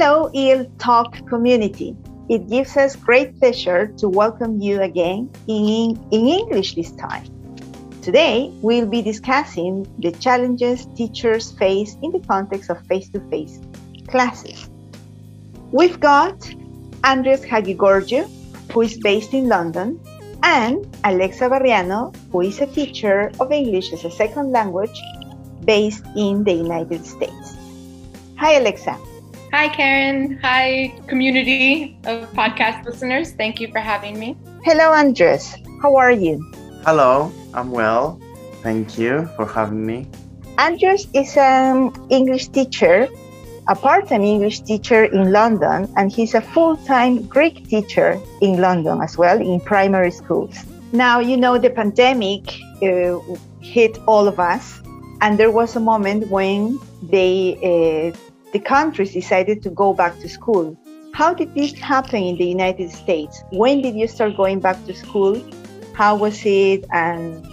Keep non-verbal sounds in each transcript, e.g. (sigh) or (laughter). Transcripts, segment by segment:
Hello, EL Talk community. It gives us great pleasure to welcome you again in, in English this time. Today, we'll be discussing the challenges teachers face in the context of face to face classes. We've got Andres Hadjigeorgiou, who is based in London, and Alexa Barriano, who is a teacher of English as a second language based in the United States. Hi, Alexa. Hi, Karen. Hi, community of podcast listeners. Thank you for having me. Hello, Andres. How are you? Hello, I'm well. Thank you for having me. Andres is an English teacher a part-time English teacher in London, and he's a full-time Greek teacher in London as well in primary schools. Now, you know, the pandemic uh, hit all of us, and there was a moment when they, uh, the countries decided to go back to school. How did this happen in the United States? When did you start going back to school? How was it? And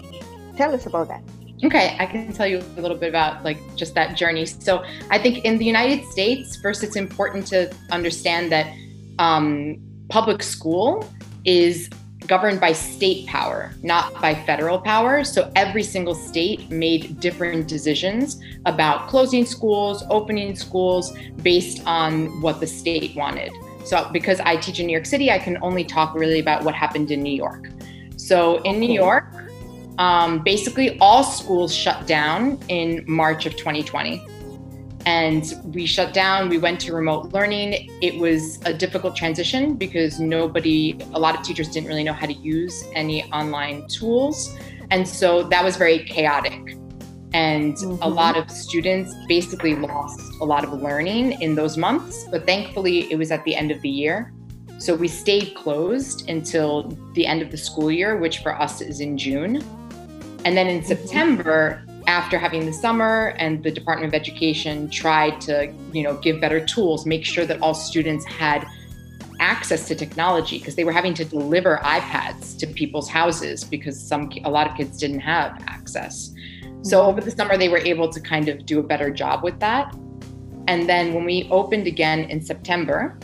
tell us about that. Okay, I can tell you a little bit about like just that journey. So I think in the United States, first, it's important to understand that um, public school is governed by state power, not by federal power. So every single state made different decisions about closing schools, opening schools based on what the state wanted. So because I teach in New York City, I can only talk really about what happened in New York. So in New York, um, basically all schools shut down in March of 2020. And we shut down, we went to remote learning. It was a difficult transition because nobody, a lot of teachers didn't really know how to use any online tools. And so that was very chaotic. And mm-hmm. a lot of students basically lost a lot of learning in those months. But thankfully, it was at the end of the year. So we stayed closed until the end of the school year, which for us is in June. And then in September, after having the summer and the Department of Education tried to, you know, give better tools, make sure that all students had access to technology because they were having to deliver iPads to people's houses because some a lot of kids didn't have access. So mm-hmm. over the summer they were able to kind of do a better job with that. And then when we opened again in September,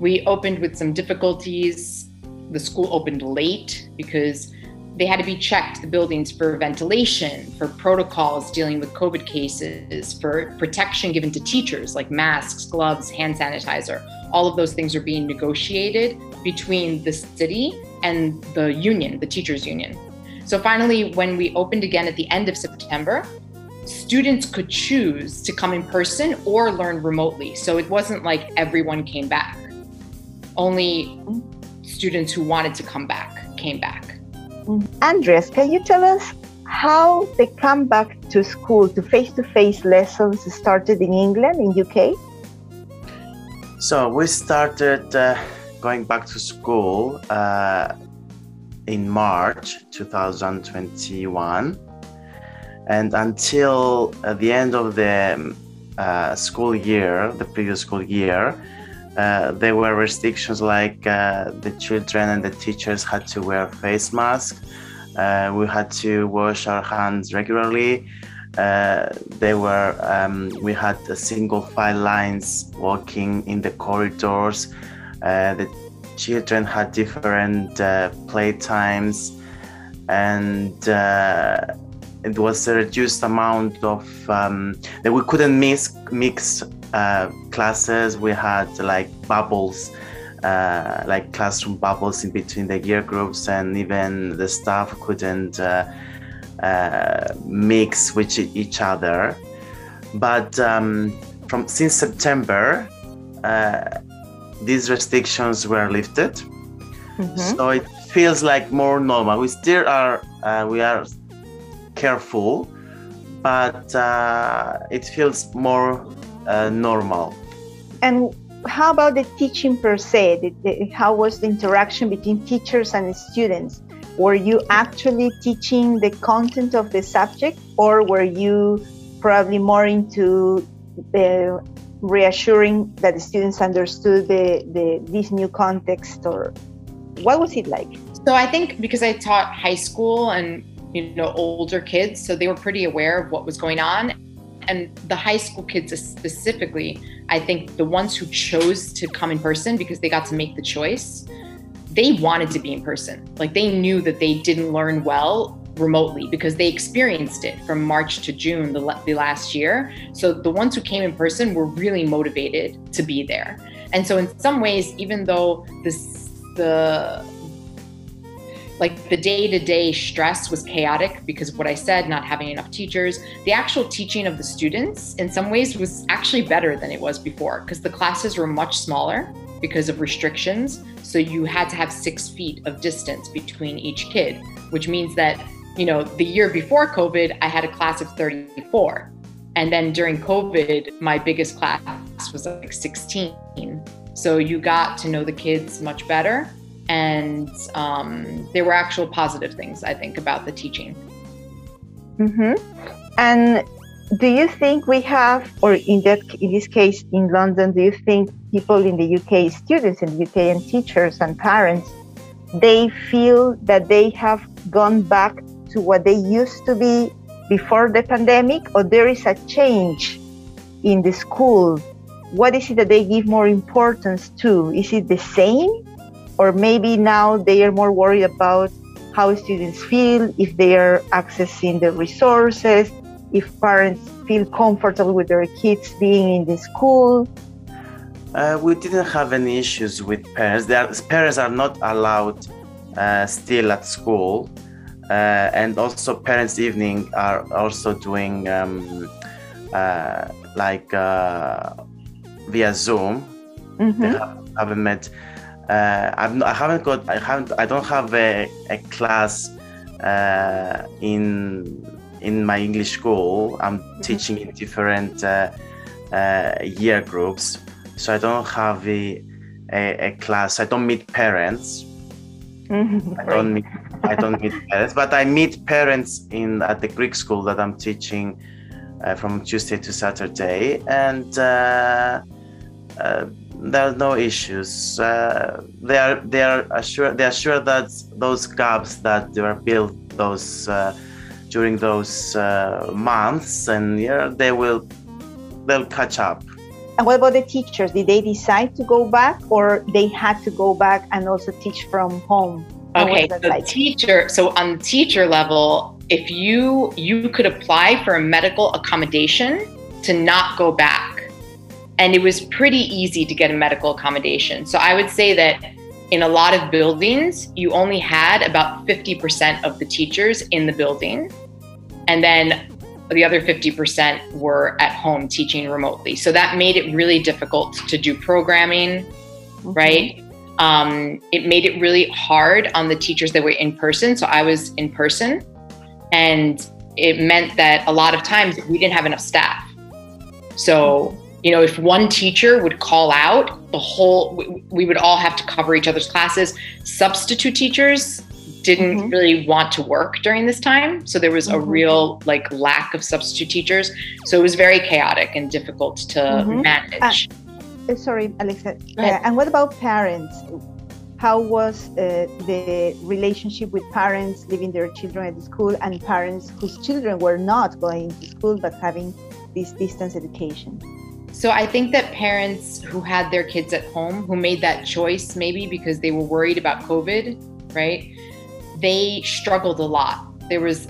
we opened with some difficulties. The school opened late because they had to be checked, the buildings, for ventilation, for protocols dealing with COVID cases, for protection given to teachers like masks, gloves, hand sanitizer. All of those things are being negotiated between the city and the union, the teachers' union. So finally, when we opened again at the end of September, students could choose to come in person or learn remotely. So it wasn't like everyone came back. Only students who wanted to come back came back. Andres, can you tell us how the comeback to school, to face to face lessons started in England, in UK? So we started uh, going back to school uh, in March 2021. And until uh, the end of the um, uh, school year, the previous school year, uh, there were restrictions like uh, the children and the teachers had to wear face masks. Uh, we had to wash our hands regularly. Uh, there were um, we had single file lines walking in the corridors. Uh, the children had different play times, and it was a reduced amount of um, that we couldn't mix uh, classes, we had like bubbles, uh, like classroom bubbles in between the year groups, and even the staff couldn't uh, uh mix with each other. But um, from since September, uh, these restrictions were lifted, mm-hmm. so it feels like more normal. We still are uh, we are careful, but it feels more uh, normal. And how about the teaching per se? The, the, how was the interaction between teachers and students? Were you actually teaching the content of the subject, or were you probably more into the reassuring that the students understood the, the this new context, or what was it like? So I think because I taught high school and you know older kids, so they were pretty aware of what was going on and the high school kids specifically, I think the ones who chose to come in person because they got to make the choice, they wanted to be in person. Like they knew that they didn't learn well remotely because they experienced it from March to June the, the last year. So the ones who came in person were really motivated to be there. And so in some ways, even though this the like the day-to-day stress was chaotic because of what I said, not having enough teachers, the actual teaching of the students in some ways was actually better than it was before because the classes were much smaller because of restrictions. So you had to have six feet of distance between each kid, which means that you know, the year before COVID, I had a class of 34. And then during COVID, my biggest class was like 16. So you got to know the kids much better. And um, there were actual positive things, I think, about the teaching. Mm-hmm. And do you think we have, or in that in this case in London, do you think people in the UK, students in the UK, and teachers and parents, they feel that they have gone back to what they used to be before the pandemic, or there is a change in the school? What is it that they give more importance to? Is it the same? Or maybe now they are more worried about how students feel, if they are accessing the resources, if parents feel comfortable with their kids being in the school? Uh, we didn't have any issues with parents. Are, parents are not allowed uh, still at school uh, and also parents evening are also doing um, uh, like uh, via zoom mm-hmm. have, haven't met uh, I've, I haven't got I haven't I don't have a, a class uh, in in my English school. I'm mm-hmm. teaching in different uh, year groups. So I don't have a, a, a class. I don't meet parents. Mm-hmm. I don't meet I don't meet (laughs) parents, but I meet parents in at the Greek school that I'm teaching uh, from Tuesday to Saturday, and uh, uh, there are no issues. Uh, they are they are assured they are sure that those gaps that were built those uh, during those uh, months and yeah, they will they'll catch up. And what about the teachers? Did they decide to go back, or they had to go back and also teach from home? Okay, so like? teacher. So on the teacher level, if you you could apply for a medical accommodation to not go back, and it was pretty easy to get a medical accommodation. So I would say that in a lot of buildings, you only had about 50% of the teachers in the building, and then the other 50% were at home teaching remotely. So that made it really difficult to do programming, mm-hmm. right? um, it made it really hard on the teachers that were in person. So I was in person, and it meant that a lot of times we didn't have enough staff. So, you know, if one teacher would call out, the whole, we, would all have to cover each other's classes. Substitute teachers didn't mm-hmm. really want to work during this time. So there was mm-hmm. a real like lack of substitute teachers. So it was very chaotic and difficult to mm-hmm. manage. Uh- uh, sorry, Alexa. Uh, and what about parents? How was uh, the relationship with parents leaving their children at the school and parents whose children were not going to school but having this distance education? So I think that parents who had their kids at home, who made that choice maybe because they were worried about COVID, right? They struggled a lot. There was,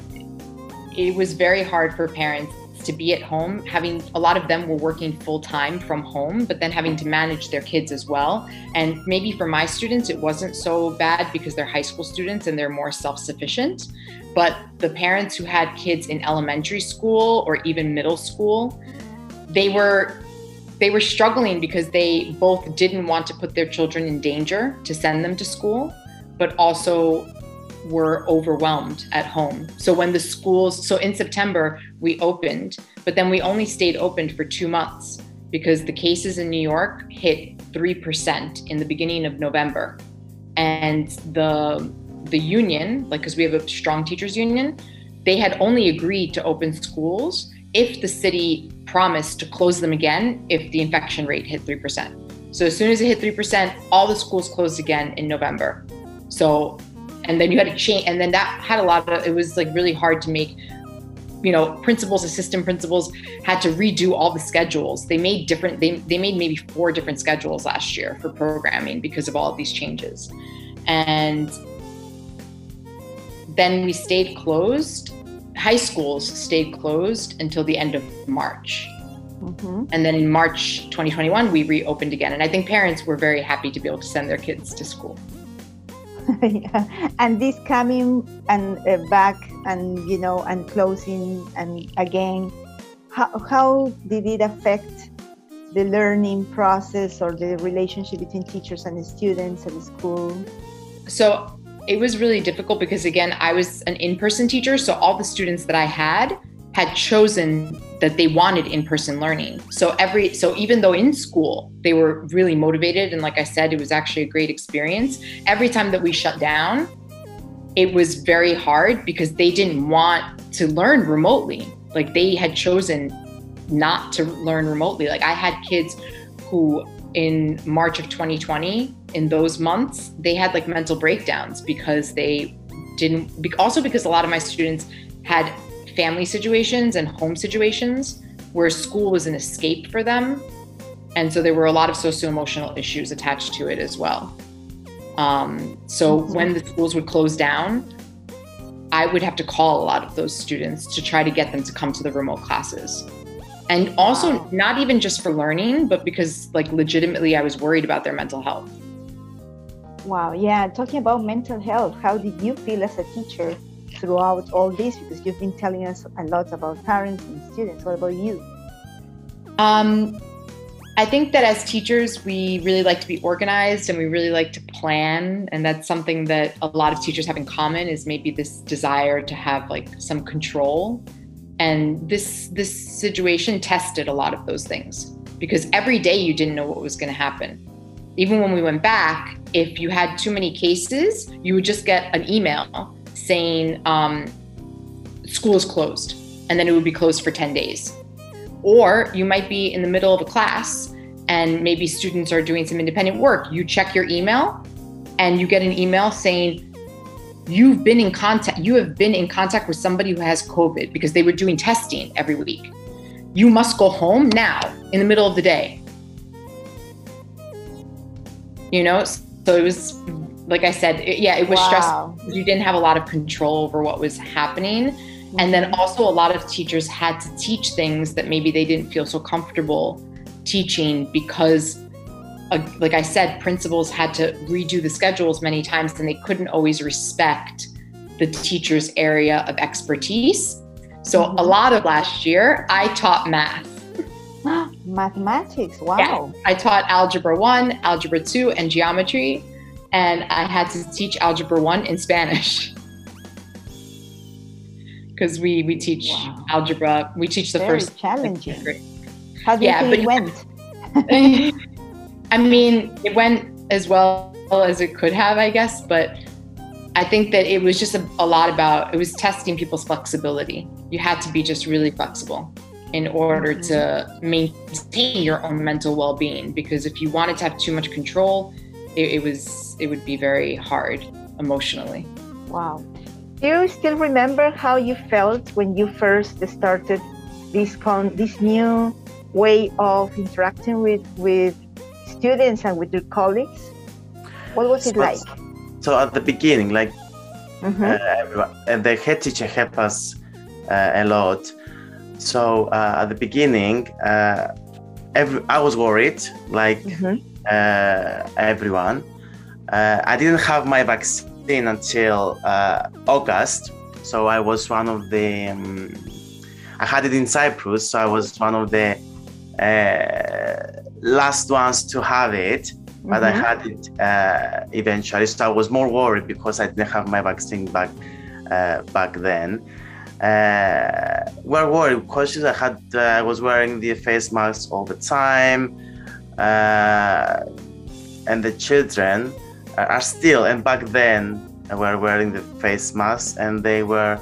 it was very hard for parents to be at home, having a lot of them were working full time from home, but then having to manage their kids as well. And maybe for my students, it wasn't so bad because they're high school students and they're more self sufficient. But the parents who had kids in elementary school or even middle school, they were they were struggling because they both didn't want to put their children in danger to send them to school, but also were overwhelmed at home. So when the schools, so in September, we opened, but then we only stayed open for two months because the cases in New York hit 3% in the beginning of November. And the the union, like because we have a strong teachers union, they had only agreed to open schools if the city promised to close them again if the infection rate hit 3%. So as soon as it hit 3%, all the schools closed again in November. So and then you had to change and then that had a lot of it was like really hard to make you know principals assistant principals had to redo all the schedules they made different they, they made maybe four different schedules last year for programming because of all of these changes and then we stayed closed high schools stayed closed until the end of march mm-hmm. and then in march 2021 we reopened again and i think parents were very happy to be able to send their kids to school (laughs) yeah. and this coming and uh, back and you know and closing and again how, how did it affect the learning process or the relationship between teachers and the students at the school so it was really difficult because again i was an in-person teacher so all the students that i had had chosen that they wanted in-person learning. So every so even though in school they were really motivated and like I said it was actually a great experience, every time that we shut down it was very hard because they didn't want to learn remotely. Like they had chosen not to learn remotely. Like I had kids who in March of 2020 in those months they had like mental breakdowns because they didn't also because a lot of my students had family situations and home situations where school was an escape for them. And so there were a lot of socio emotional issues attached to it as well. Um, so mm-hmm. when the schools would close down, I would have to call a lot of those students to try to get them to come to the remote classes. And also, wow. not even just for learning, but because, like, legitimately, I was worried about their mental health. Wow. Yeah. Talking about mental health, how did you feel as a teacher throughout all this? Because you've been telling us a lot about parents and students. What about you? Um, I think that as teachers, we really like to be organized and we really like to plan. And that's something that a lot of teachers have in common is maybe this desire to have like some control. And this this situation tested a lot of those things because every day you didn't know what was going to happen. Even when we went back, if you had too many cases, you would just get an email saying um, school is closed and then it would be closed for 10 days. Or you might be in the middle of a class and maybe students are doing some independent work. You check your email and you get an email saying, You've been in contact, you have been in contact with somebody who has COVID because they were doing testing every week. You must go home now in the middle of the day. You know, so it was like I said, it, yeah, it was wow. stressful. You didn't have a lot of control over what was happening. Mm-hmm. And then mm-hmm. also, a lot of teachers had to teach things that maybe they didn't feel so comfortable teaching because, uh, like I said, principals had to redo the schedules many times and they couldn't always respect the teacher's area of expertise. So, mm-hmm. a lot of last year, I taught math. (gasps) Mathematics, wow. Yeah, I taught Algebra 1, Algebra 2, and Geometry and I had to teach Algebra 1 in Spanish. (laughs) Because we, we teach wow. algebra, we teach the Very first. challenging. How do you yeah, think it went? (laughs) I mean, it went as well as it could have, I guess, but I think that it was just a, a, lot about it was testing people's flexibility. You had to be just really flexible in order mm-hmm. to maintain your own mental well-being because if you wanted to have too much control, it, it was it would be very hard emotionally. Wow. Do you still remember how you felt when you first started this con this new way of interacting with with students and with your colleagues? What was it so, like? So at the beginning, like mm-hmm. uh, and the head teacher helped us uh, a lot. So uh, at the beginning, uh, every I was worried, like. Mm-hmm uh, everyone. Uh, I didn't have my vaccine until uh, August, so I was one of the. Um, I had it in Cyprus, so I was one of the last ones to have it but mm-hmm. I had it uh, eventually. So I was more worried because I didn't have my vaccine back uh, back then. Uh, we're worried because I had I was wearing the face masks all the time uh, and the children are still and back then were wearing the face masks and they were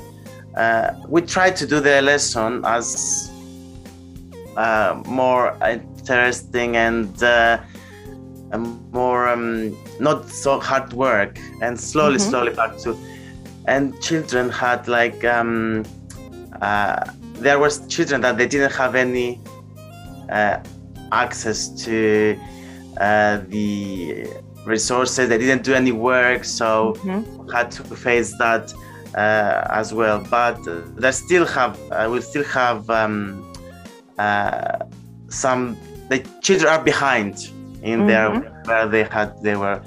uh, we tried to do the lesson as uh, more interesting and uh, more um, not so hard work and slowly mm-hmm. slowly back to and children had like um, uh, there was children that they didn't have any uh, access to uh, the resources. They didn't do any work, so mm-hmm. had to face that uh, as well. But they still have, uh, we still have um, uh, some. The children are behind in mm-hmm. there where they had they were.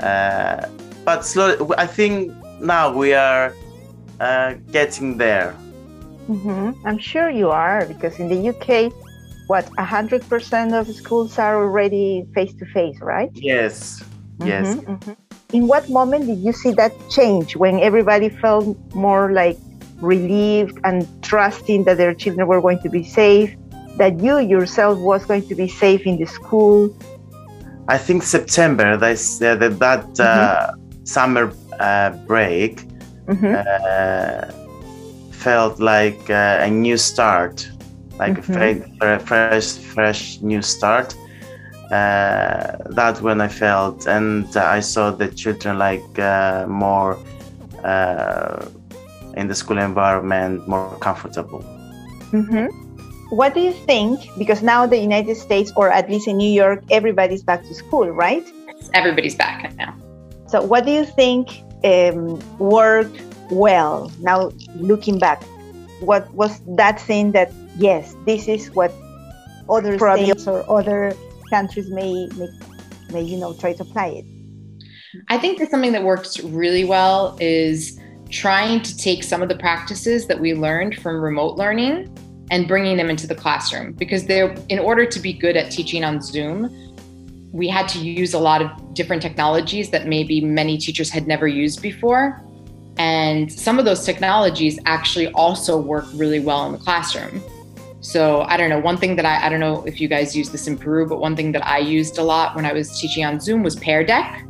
Uh, but slowly, I think now we are uh, getting there. Mm-hmm. I'm sure you are because in the UK, what 100% of schools are already face to face, right? Yes. Yes. Mm-hmm, mm-hmm. In what moment did you see that change when everybody felt more like relieved and trusting that their children were going to be safe, that you yourself was going to be safe in the school? I think September, that's, uh, that, that uh, mm-hmm. summer uh, break mm-hmm. uh, felt like uh, a new start, like mm-hmm. a fresh, fresh new start uh, that when I felt, and I saw the children like uh, more uh, in the school environment, more comfortable. Mm-hmm. What do you think? Because now the United States, or at least in New York, everybody's back to school, right? Everybody's back now. So, what do you think um, worked well? Now, looking back, what was that thing that yes, this is what other states or other countries may, may, may you know, try to apply it? I think that something that works really well is trying to take some of the practices that we learned from remote learning and bringing them into the classroom because they're in order to be good at teaching on Zoom we had to use a lot of different technologies that maybe many teachers had never used before and some of those technologies actually also work really well in the classroom so I don't know. One thing that I, I don't know if you guys use this in Peru, but one thing that I used a lot when I was teaching on Zoom was Pear Deck.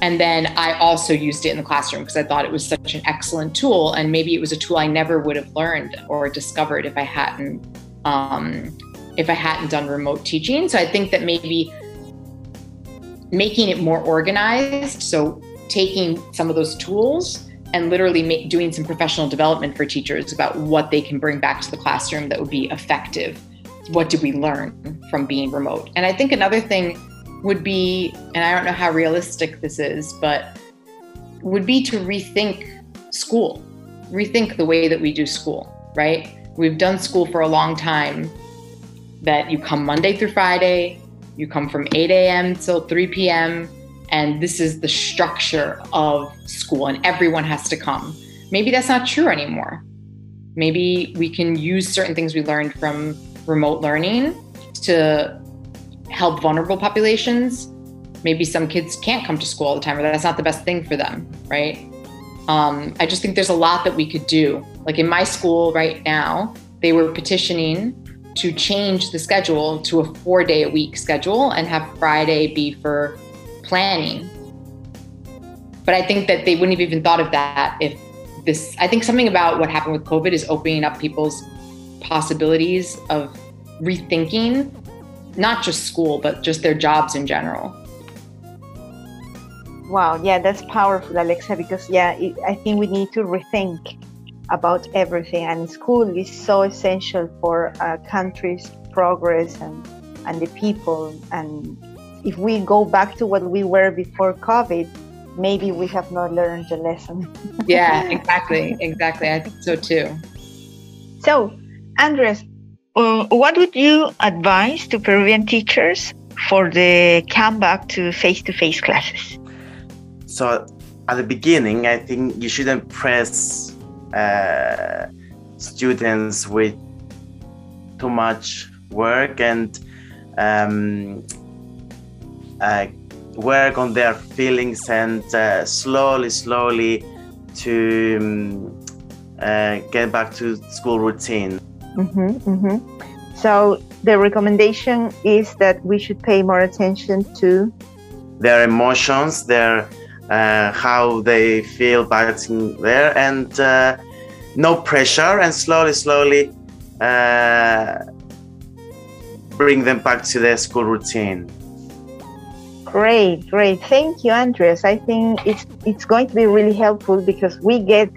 And then I also used it in the classroom because I thought it was such an excellent tool. And maybe it was a tool I never would have learned or discovered if I hadn't um, if I hadn't done remote teaching. So I think that maybe making it more organized, so taking some of those tools and literally doing some professional development for teachers about what they can bring back to the classroom that would be effective. What did we learn from being remote? And I think another thing would be, and I don't know how realistic this is, but would be to rethink school, rethink the way that we do school, right? We've done school for a long time that you come Monday through Friday, you come from 8 a.m. till 3 p.m and this is the structure of school and everyone has to come. Maybe that's not true anymore. Maybe we can use certain things we learned from remote learning to help vulnerable populations. Maybe some kids can't come to school all the time, or that's not the best thing for them, right? Um, I just think there's a lot that we could do. Like in my school right now, they were petitioning to change the schedule to a four day a week schedule and have Friday be for planning. But I think that they wouldn't have even thought of that if this, I think something about what happened with COVID is opening up people's possibilities of rethinking not just school, but just their jobs in general. Wow, yeah, that's powerful, Alexa, because yeah, it, I think we need to rethink about everything, and school is so essential for a country's progress and and the people and if we go back to what we were before COVID, maybe we have not learned the lesson. (laughs) yeah, exactly. Exactly. I think so too. So, Andres, uh, what would you advise to Peruvian teachers for the comeback to face to face classes? So, at the beginning, I think you shouldn't press uh, students with too much work and um, uh, work on their feelings and uh, slowly, slowly to um, uh, get back to school routine. Mm-hmm, mm-hmm. So the recommendation is that we should pay more attention to their emotions, their uh, how they feel back there, and uh, no pressure, and slowly, slowly uh, bring them back to their school routine. Great, great. Thank you, Andres. I think it's it's going to be really helpful because we get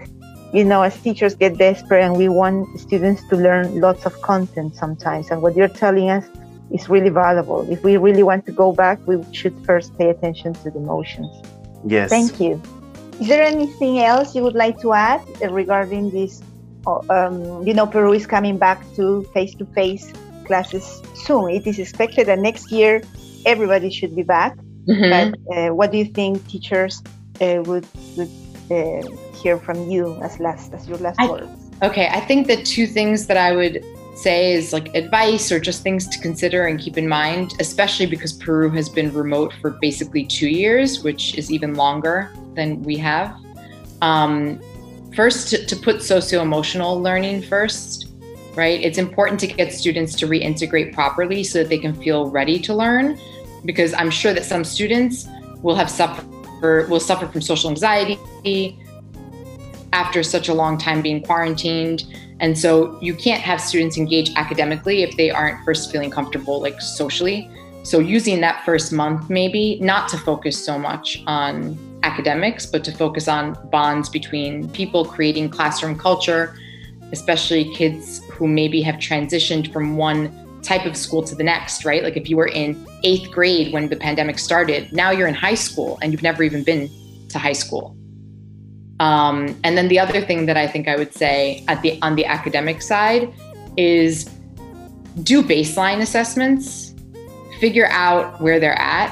you know, as teachers get desperate and we want students to learn lots of content sometimes. And what you're telling us is really valuable. If we really want to go back, we should first pay attention to the motions. Yes. Thank you. Is there anything else you would like to add regarding this? Um, you know, Peru is coming back to face to face classes soon. It is expected that next year everybody should be back. Mm-hmm. But uh, what do you think teachers uh, would, would uh, hear from you as last as your last I, words? Okay, I think the two things that I would say is like advice or just things to consider and keep in mind, especially because Peru has been remote for basically two years, which is even longer than we have. Um, first, to, to put socio emotional learning first, right? It's important to get students to reintegrate properly so that they can feel ready to learn, because I'm sure that some students will have suffered will suffer from social anxiety after such a long time being quarantined and so you can't have students engage academically if they aren't first feeling comfortable, like socially. So using that first month, maybe not to focus so much on academics, but to focus on bonds between people, creating classroom culture, especially kids who maybe have transitioned from one type of school to the next, right? Like if you were in eighth grade when the pandemic started, now you're in high school and you've never even been to high school. Um, and then the other thing that I think I would say at the on the academic side is do baseline assessments, figure out where they're at.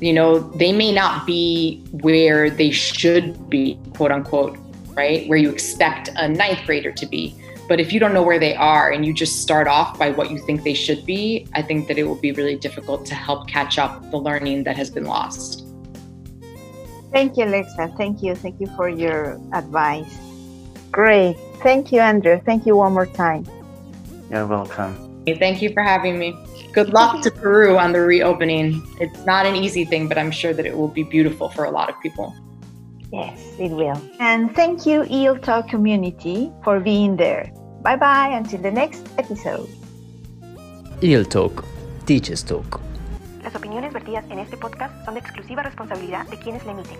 You know, they may not be where they should be, quote unquote, right? Where you expect a ninth grader to be. But if you don't know where they are and you just start off by what you think they should be, I think that it will be really difficult to help catch up the learning that has been lost. Thank you, Alexa. Thank you. Thank you for your advice. Great. Thank you, Andrew. Thank you one more time. You're welcome. Thank you for having me. Good luck to Peru on the reopening. It's not an easy thing, but I'm sure that it will be beautiful for a lot of people. Yes, it will. And thank you, EEL Talk community, for being there. Bye bye until the next episode. EEL Talk, Teachers Talk. Las opiniones vertidas en este podcast son de exclusiva responsabilidad de quienes le emiten.